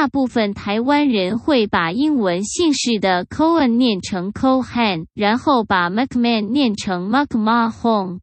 大部分台湾人会把英文姓氏的 Cohen 念成 Cohen，然后把 McMahon 念成 McMahon。